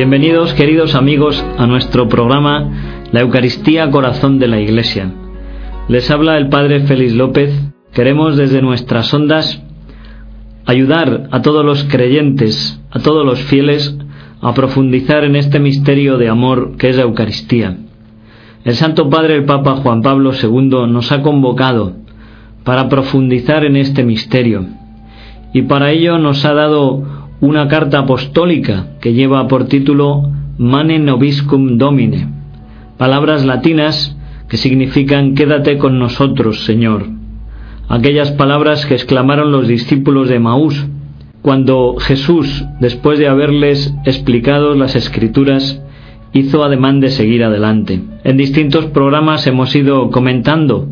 Bienvenidos, queridos amigos, a nuestro programa La Eucaristía Corazón de la Iglesia. Les habla el Padre Félix López. Queremos desde nuestras ondas ayudar a todos los creyentes, a todos los fieles, a profundizar en este misterio de amor que es la Eucaristía. El Santo Padre, el Papa Juan Pablo II, nos ha convocado para profundizar en este misterio y para ello nos ha dado una carta apostólica que lleva por título Mane Nobiscum Domine, palabras latinas que significan Quédate con nosotros, Señor. Aquellas palabras que exclamaron los discípulos de Maús cuando Jesús, después de haberles explicado las escrituras, hizo ademán de seguir adelante. En distintos programas hemos ido comentando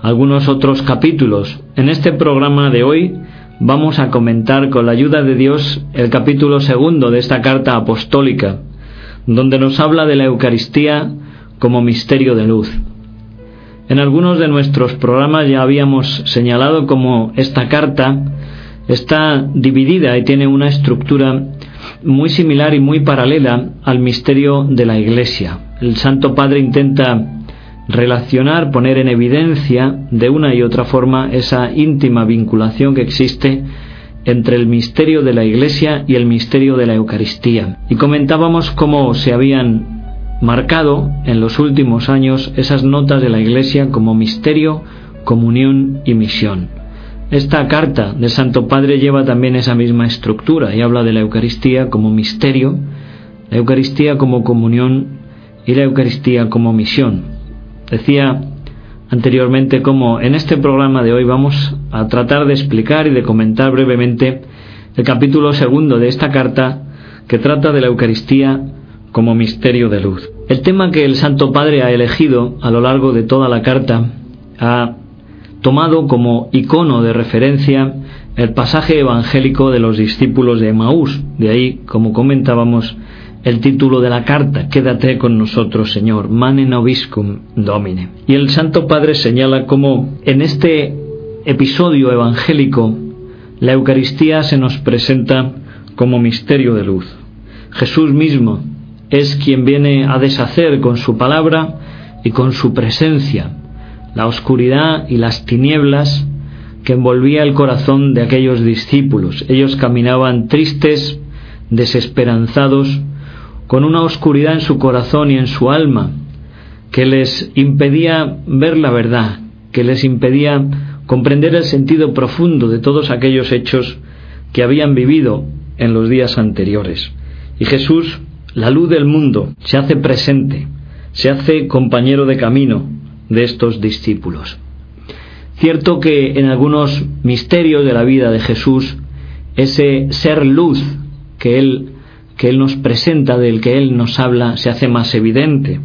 algunos otros capítulos. En este programa de hoy vamos a comentar con la ayuda de Dios el capítulo segundo de esta carta apostólica, donde nos habla de la Eucaristía como misterio de luz. En algunos de nuestros programas ya habíamos señalado cómo esta carta está dividida y tiene una estructura muy similar y muy paralela al misterio de la Iglesia. El Santo Padre intenta relacionar, poner en evidencia de una y otra forma esa íntima vinculación que existe entre el misterio de la Iglesia y el misterio de la Eucaristía. Y comentábamos cómo se habían marcado en los últimos años esas notas de la Iglesia como misterio, comunión y misión. Esta carta del Santo Padre lleva también esa misma estructura y habla de la Eucaristía como misterio, la Eucaristía como comunión y la Eucaristía como misión. Decía anteriormente cómo en este programa de hoy vamos a tratar de explicar y de comentar brevemente el capítulo segundo de esta carta que trata de la Eucaristía como misterio de luz. El tema que el Santo Padre ha elegido a lo largo de toda la carta ha tomado como icono de referencia el pasaje evangélico de los discípulos de Emaús. De ahí, como comentábamos, el título de la carta, Quédate con nosotros, Señor, mane nobiscum domine. Y el Santo Padre señala cómo en este episodio evangélico la Eucaristía se nos presenta como misterio de luz. Jesús mismo es quien viene a deshacer con su palabra y con su presencia la oscuridad y las tinieblas que envolvía el corazón de aquellos discípulos. Ellos caminaban tristes, desesperanzados, con una oscuridad en su corazón y en su alma que les impedía ver la verdad, que les impedía comprender el sentido profundo de todos aquellos hechos que habían vivido en los días anteriores. Y Jesús, la luz del mundo, se hace presente, se hace compañero de camino de estos discípulos. Cierto que en algunos misterios de la vida de Jesús, ese ser luz que Él que Él nos presenta, del que Él nos habla, se hace más evidente.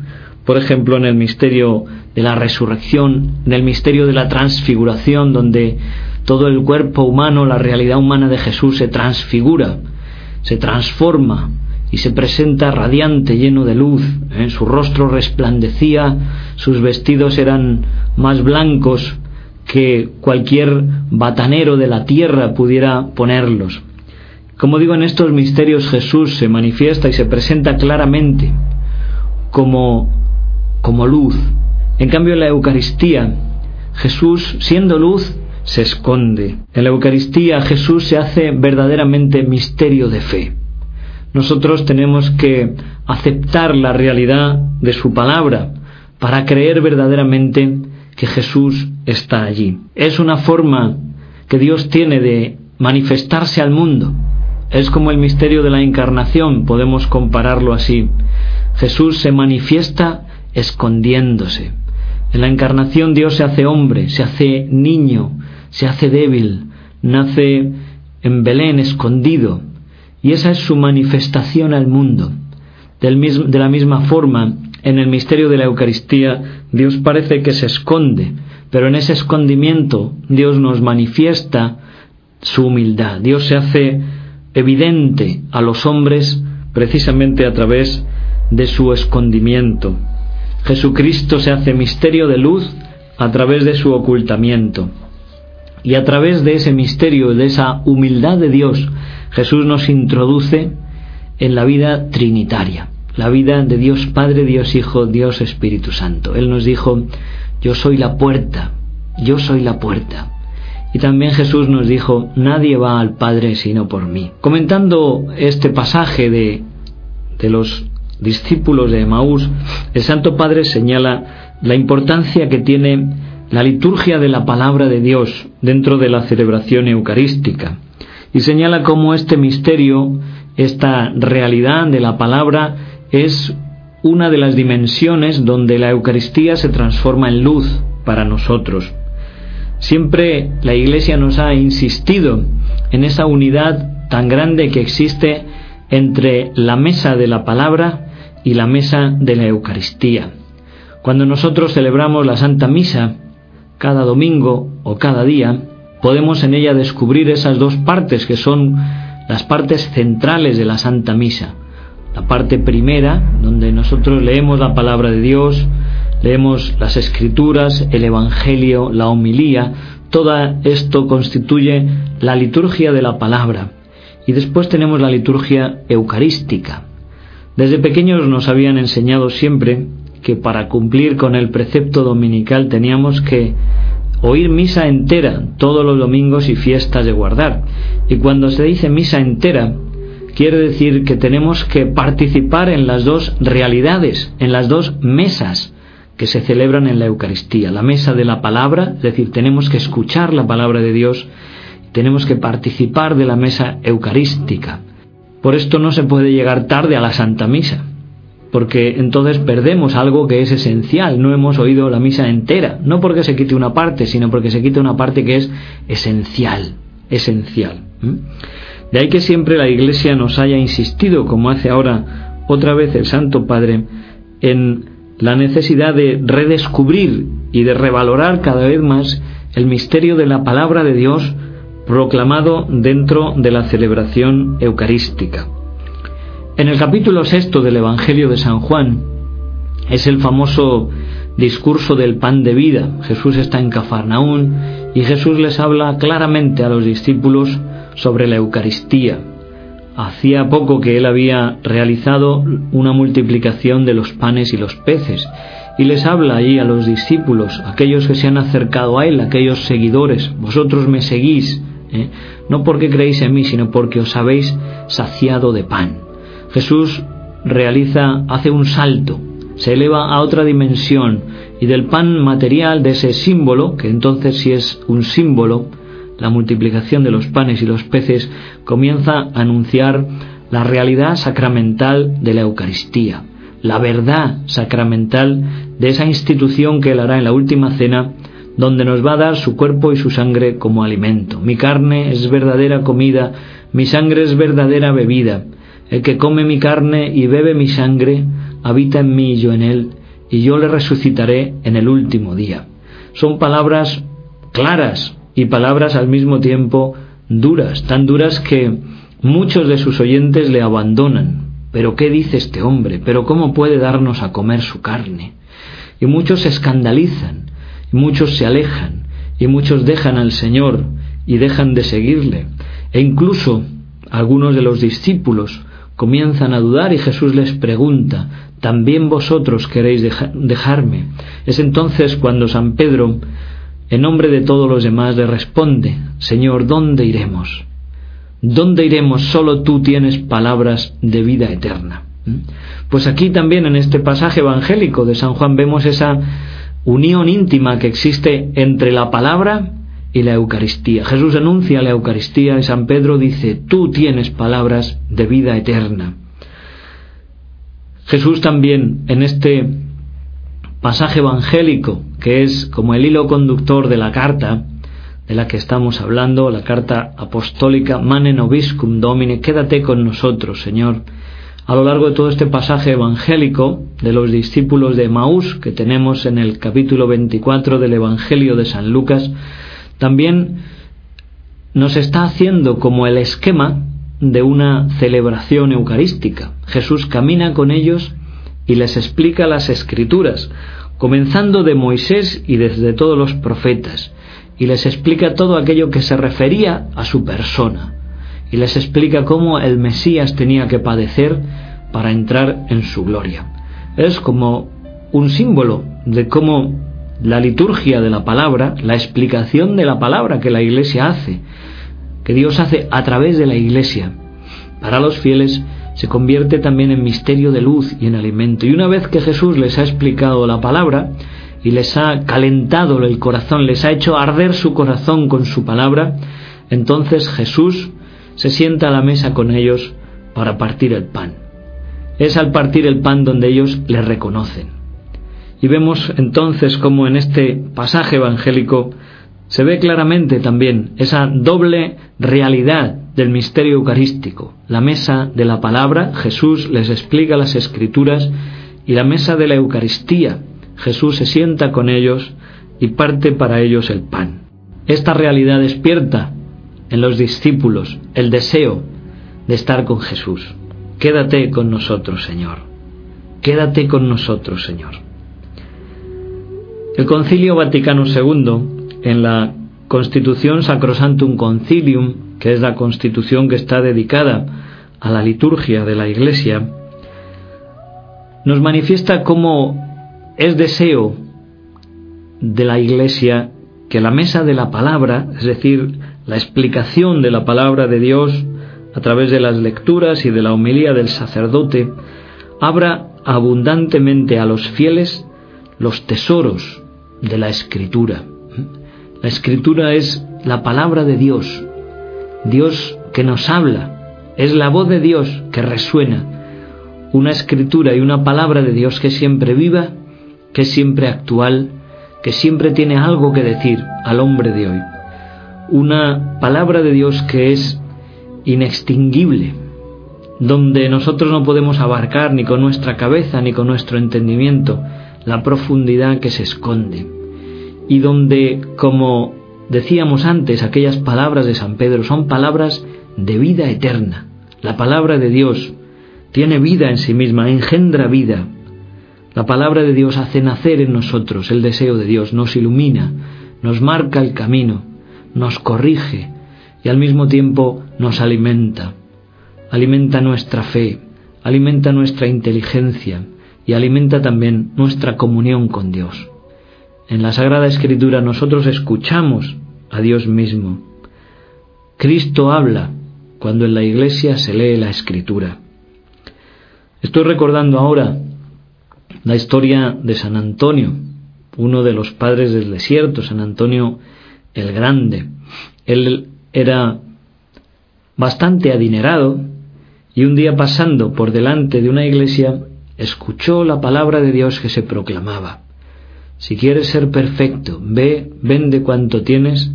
Por ejemplo, en el misterio de la resurrección, en el misterio de la transfiguración, donde todo el cuerpo humano, la realidad humana de Jesús se transfigura, se transforma y se presenta radiante, lleno de luz. ¿eh? Su rostro resplandecía, sus vestidos eran más blancos que cualquier batanero de la tierra pudiera ponerlos. Como digo, en estos misterios Jesús se manifiesta y se presenta claramente como, como luz. En cambio, en la Eucaristía, Jesús, siendo luz, se esconde. En la Eucaristía Jesús se hace verdaderamente misterio de fe. Nosotros tenemos que aceptar la realidad de su palabra para creer verdaderamente que Jesús está allí. Es una forma que Dios tiene de manifestarse al mundo es como el misterio de la encarnación, podemos compararlo así. Jesús se manifiesta escondiéndose. En la encarnación Dios se hace hombre, se hace niño, se hace débil, nace en Belén escondido. Y esa es su manifestación al mundo. de la misma forma, en el misterio de la Eucaristía, Dios parece que se esconde, pero en ese escondimiento Dios nos manifiesta su humildad. Dios se hace evidente a los hombres precisamente a través de su escondimiento. Jesucristo se hace misterio de luz a través de su ocultamiento. Y a través de ese misterio, de esa humildad de Dios, Jesús nos introduce en la vida trinitaria, la vida de Dios Padre, Dios Hijo, Dios Espíritu Santo. Él nos dijo, yo soy la puerta, yo soy la puerta. Y también Jesús nos dijo, nadie va al Padre sino por mí. Comentando este pasaje de, de los discípulos de Emaús, el Santo Padre señala la importancia que tiene la liturgia de la palabra de Dios dentro de la celebración eucarística y señala cómo este misterio, esta realidad de la palabra es una de las dimensiones donde la Eucaristía se transforma en luz para nosotros. Siempre la Iglesia nos ha insistido en esa unidad tan grande que existe entre la mesa de la palabra y la mesa de la Eucaristía. Cuando nosotros celebramos la Santa Misa, cada domingo o cada día, podemos en ella descubrir esas dos partes que son las partes centrales de la Santa Misa. La parte primera, donde nosotros leemos la palabra de Dios, leemos las escrituras, el Evangelio, la homilía, todo esto constituye la liturgia de la palabra. Y después tenemos la liturgia eucarística. Desde pequeños nos habían enseñado siempre que para cumplir con el precepto dominical teníamos que oír misa entera todos los domingos y fiestas de guardar. Y cuando se dice misa entera, quiere decir que tenemos que participar en las dos realidades, en las dos mesas que se celebran en la Eucaristía. La mesa de la palabra, es decir, tenemos que escuchar la palabra de Dios, tenemos que participar de la mesa eucarística. Por esto no se puede llegar tarde a la Santa Misa porque entonces perdemos algo que es esencial, no hemos oído la misa entera, no porque se quite una parte, sino porque se quite una parte que es esencial, esencial. De ahí que siempre la Iglesia nos haya insistido, como hace ahora otra vez el Santo Padre, en la necesidad de redescubrir y de revalorar cada vez más el misterio de la palabra de Dios proclamado dentro de la celebración eucarística. En el capítulo sexto del Evangelio de San Juan es el famoso discurso del pan de vida. Jesús está en Cafarnaún y Jesús les habla claramente a los discípulos sobre la Eucaristía. Hacía poco que él había realizado una multiplicación de los panes y los peces y les habla ahí a los discípulos, aquellos que se han acercado a él, aquellos seguidores, vosotros me seguís, ¿eh? no porque creéis en mí, sino porque os habéis saciado de pan. Jesús realiza, hace un salto, se eleva a otra dimensión y del pan material, de ese símbolo, que entonces sí es un símbolo, la multiplicación de los panes y los peces, comienza a anunciar la realidad sacramental de la Eucaristía, la verdad sacramental de esa institución que él hará en la última cena, donde nos va a dar su cuerpo y su sangre como alimento. Mi carne es verdadera comida, mi sangre es verdadera bebida. El que come mi carne y bebe mi sangre, habita en mí y yo en él, y yo le resucitaré en el último día. Son palabras claras y palabras al mismo tiempo duras, tan duras que muchos de sus oyentes le abandonan. Pero ¿qué dice este hombre? ¿Pero cómo puede darnos a comer su carne? Y muchos se escandalizan, y muchos se alejan, y muchos dejan al Señor y dejan de seguirle. E incluso algunos de los discípulos comienzan a dudar y Jesús les pregunta, ¿también vosotros queréis dejarme? Es entonces cuando San Pedro, en nombre de todos los demás, le responde, Señor, ¿dónde iremos? ¿Dónde iremos? Solo tú tienes palabras de vida eterna. ¿Mm? Pues aquí también en este pasaje evangélico de San Juan vemos esa unión íntima que existe entre la palabra y la Eucaristía. Jesús anuncia la Eucaristía y San Pedro dice, tú tienes palabras de vida eterna. Jesús también en este pasaje evangélico, que es como el hilo conductor de la carta de la que estamos hablando, la carta apostólica Mane Nobiscum Domine, quédate con nosotros, Señor. A lo largo de todo este pasaje evangélico de los discípulos de Maús que tenemos en el capítulo 24 del Evangelio de San Lucas, también nos está haciendo como el esquema de una celebración eucarística. Jesús camina con ellos y les explica las escrituras, comenzando de Moisés y desde todos los profetas, y les explica todo aquello que se refería a su persona. y les explica cómo el Mesías tenía que padecer para entrar en su gloria. Es como un símbolo de cómo la liturgia de la palabra, la explicación de la palabra que la Iglesia hace, que Dios hace a través de la Iglesia, para los fieles se convierte también en misterio de luz y en alimento. Y una vez que Jesús les ha explicado la palabra y les ha calentado el corazón, les ha hecho arder su corazón con su palabra, entonces Jesús se sienta a la mesa con ellos para partir el pan. Es al partir el pan donde ellos le reconocen. Y vemos entonces como en este pasaje evangélico se ve claramente también esa doble realidad del misterio eucarístico. La mesa de la palabra, Jesús les explica las escrituras, y la mesa de la Eucaristía, Jesús se sienta con ellos y parte para ellos el pan. Esta realidad despierta en los discípulos el deseo de estar con Jesús. Quédate con nosotros, Señor. Quédate con nosotros, Señor. El Concilio Vaticano II, en la Constitución Sacrosantum Concilium, que es la constitución que está dedicada a la liturgia de la Iglesia, nos manifiesta cómo es deseo de la Iglesia que la mesa de la palabra, es decir, la explicación de la palabra de Dios a través de las lecturas y de la homilía del sacerdote, abra abundantemente a los fieles los tesoros de la escritura. La escritura es la palabra de Dios, Dios que nos habla, es la voz de Dios que resuena, una escritura y una palabra de Dios que siempre viva, que siempre actual, que siempre tiene algo que decir al hombre de hoy. Una palabra de Dios que es inextinguible, donde nosotros no podemos abarcar ni con nuestra cabeza ni con nuestro entendimiento la profundidad que se esconde, y donde, como decíamos antes, aquellas palabras de San Pedro son palabras de vida eterna. La palabra de Dios tiene vida en sí misma, engendra vida. La palabra de Dios hace nacer en nosotros el deseo de Dios, nos ilumina, nos marca el camino, nos corrige y al mismo tiempo nos alimenta. Alimenta nuestra fe, alimenta nuestra inteligencia y alimenta también nuestra comunión con Dios. En la Sagrada Escritura nosotros escuchamos a Dios mismo. Cristo habla cuando en la iglesia se lee la Escritura. Estoy recordando ahora la historia de San Antonio, uno de los padres del desierto, San Antonio el Grande. Él era bastante adinerado y un día pasando por delante de una iglesia escuchó la palabra de Dios que se proclamaba. Si quieres ser perfecto, ve, vende cuanto tienes,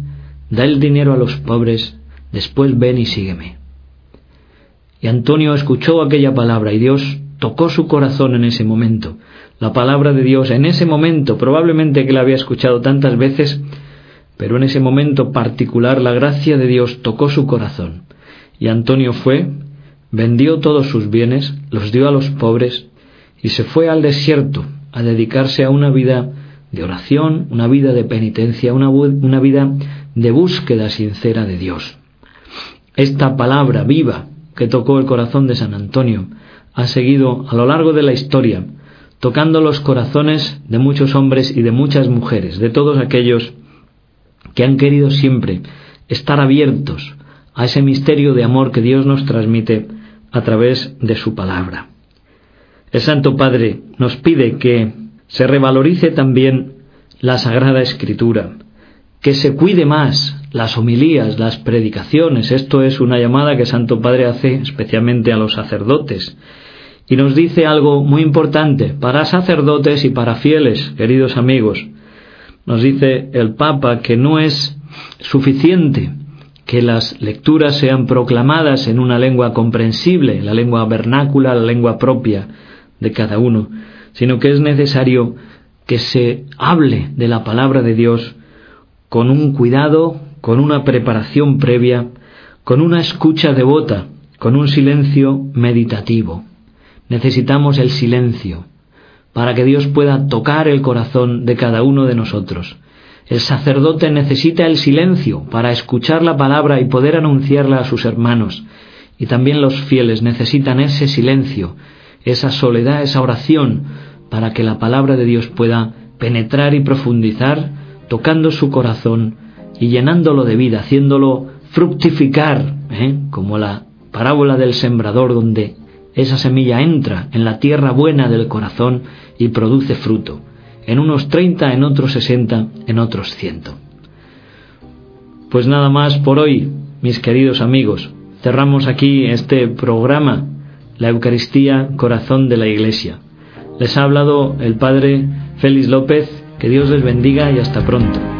da el dinero a los pobres, después ven y sígueme. Y Antonio escuchó aquella palabra y Dios tocó su corazón en ese momento. La palabra de Dios en ese momento, probablemente que la había escuchado tantas veces, pero en ese momento particular la gracia de Dios tocó su corazón y Antonio fue, vendió todos sus bienes, los dio a los pobres y se fue al desierto a dedicarse a una vida de oración, una vida de penitencia, una, una vida de búsqueda sincera de Dios. Esta palabra viva que tocó el corazón de San Antonio ha seguido a lo largo de la historia tocando los corazones de muchos hombres y de muchas mujeres, de todos aquellos que han querido siempre estar abiertos a ese misterio de amor que Dios nos transmite a través de su palabra. El Santo Padre nos pide que se revalorice también la Sagrada Escritura, que se cuide más las homilías, las predicaciones. Esto es una llamada que Santo Padre hace especialmente a los sacerdotes. Y nos dice algo muy importante para sacerdotes y para fieles, queridos amigos. Nos dice el Papa que no es suficiente que las lecturas sean proclamadas en una lengua comprensible, la lengua vernácula, la lengua propia de cada uno, sino que es necesario que se hable de la palabra de Dios con un cuidado, con una preparación previa, con una escucha devota, con un silencio meditativo. Necesitamos el silencio, para que Dios pueda tocar el corazón de cada uno de nosotros. El sacerdote necesita el silencio para escuchar la palabra y poder anunciarla a sus hermanos. Y también los fieles necesitan ese silencio, esa soledad, esa oración, para que la palabra de Dios pueda penetrar y profundizar, tocando su corazón y llenándolo de vida, haciéndolo fructificar, ¿eh? como la parábola del sembrador, donde esa semilla entra en la tierra buena del corazón y produce fruto en unos 30, en otros 60, en otros 100. Pues nada más por hoy, mis queridos amigos. Cerramos aquí este programa, la Eucaristía, corazón de la Iglesia. Les ha hablado el Padre Félix López, que Dios les bendiga y hasta pronto.